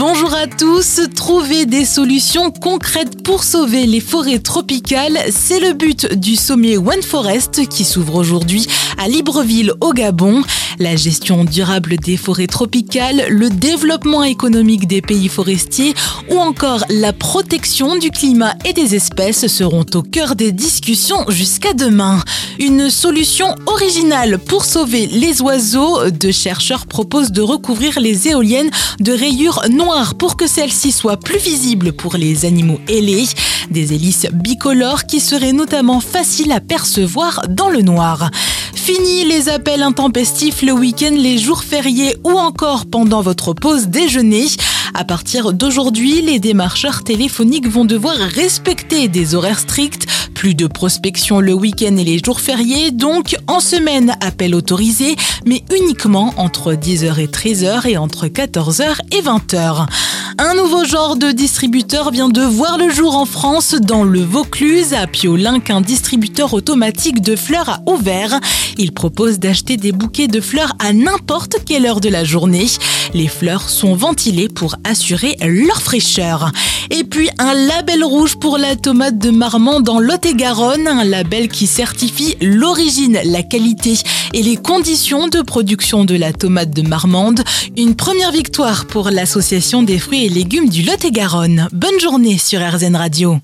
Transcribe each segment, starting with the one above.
Bonjour à tous, trouver des solutions concrètes pour sauver les forêts tropicales, c'est le but du sommet One Forest qui s'ouvre aujourd'hui à Libreville au Gabon. La gestion durable des forêts tropicales, le développement économique des pays forestiers ou encore la protection du climat et des espèces seront au cœur des discussions jusqu'à demain. Une solution originale pour sauver les oiseaux, deux chercheurs proposent de recouvrir les éoliennes de rayures pour que celles-ci soient plus visibles pour les animaux ailés. Des hélices bicolores qui seraient notamment faciles à percevoir dans le noir. Fini les appels intempestifs le week-end, les jours fériés ou encore pendant votre pause déjeuner. À partir d'aujourd'hui, les démarcheurs téléphoniques vont devoir respecter des horaires stricts. Plus de prospection le week-end et les jours fériés, donc en semaine, appel autorisé, mais uniquement entre 10h et 13h et entre 14h et 20h. Un nouveau genre de distributeur vient de voir le jour en France dans le Vaucluse à Piolin qu'un distributeur automatique de fleurs a ouvert. Il propose d'acheter des bouquets de fleurs à n'importe quelle heure de la journée. Les fleurs sont ventilées pour assurer leur fraîcheur. Et puis un label rouge pour la tomate de Marmande dans Lot-et-Garonne, un label qui certifie l'origine, la qualité et les conditions de production de la tomate de Marmande. Une première victoire pour l'association des fruits et légumes du Lot-et-Garonne. Bonne journée sur RZN Radio.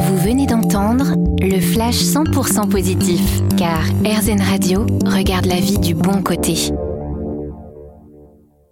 Vous venez d'entendre le flash 100% positif, car RZN Radio regarde la vie du bon côté.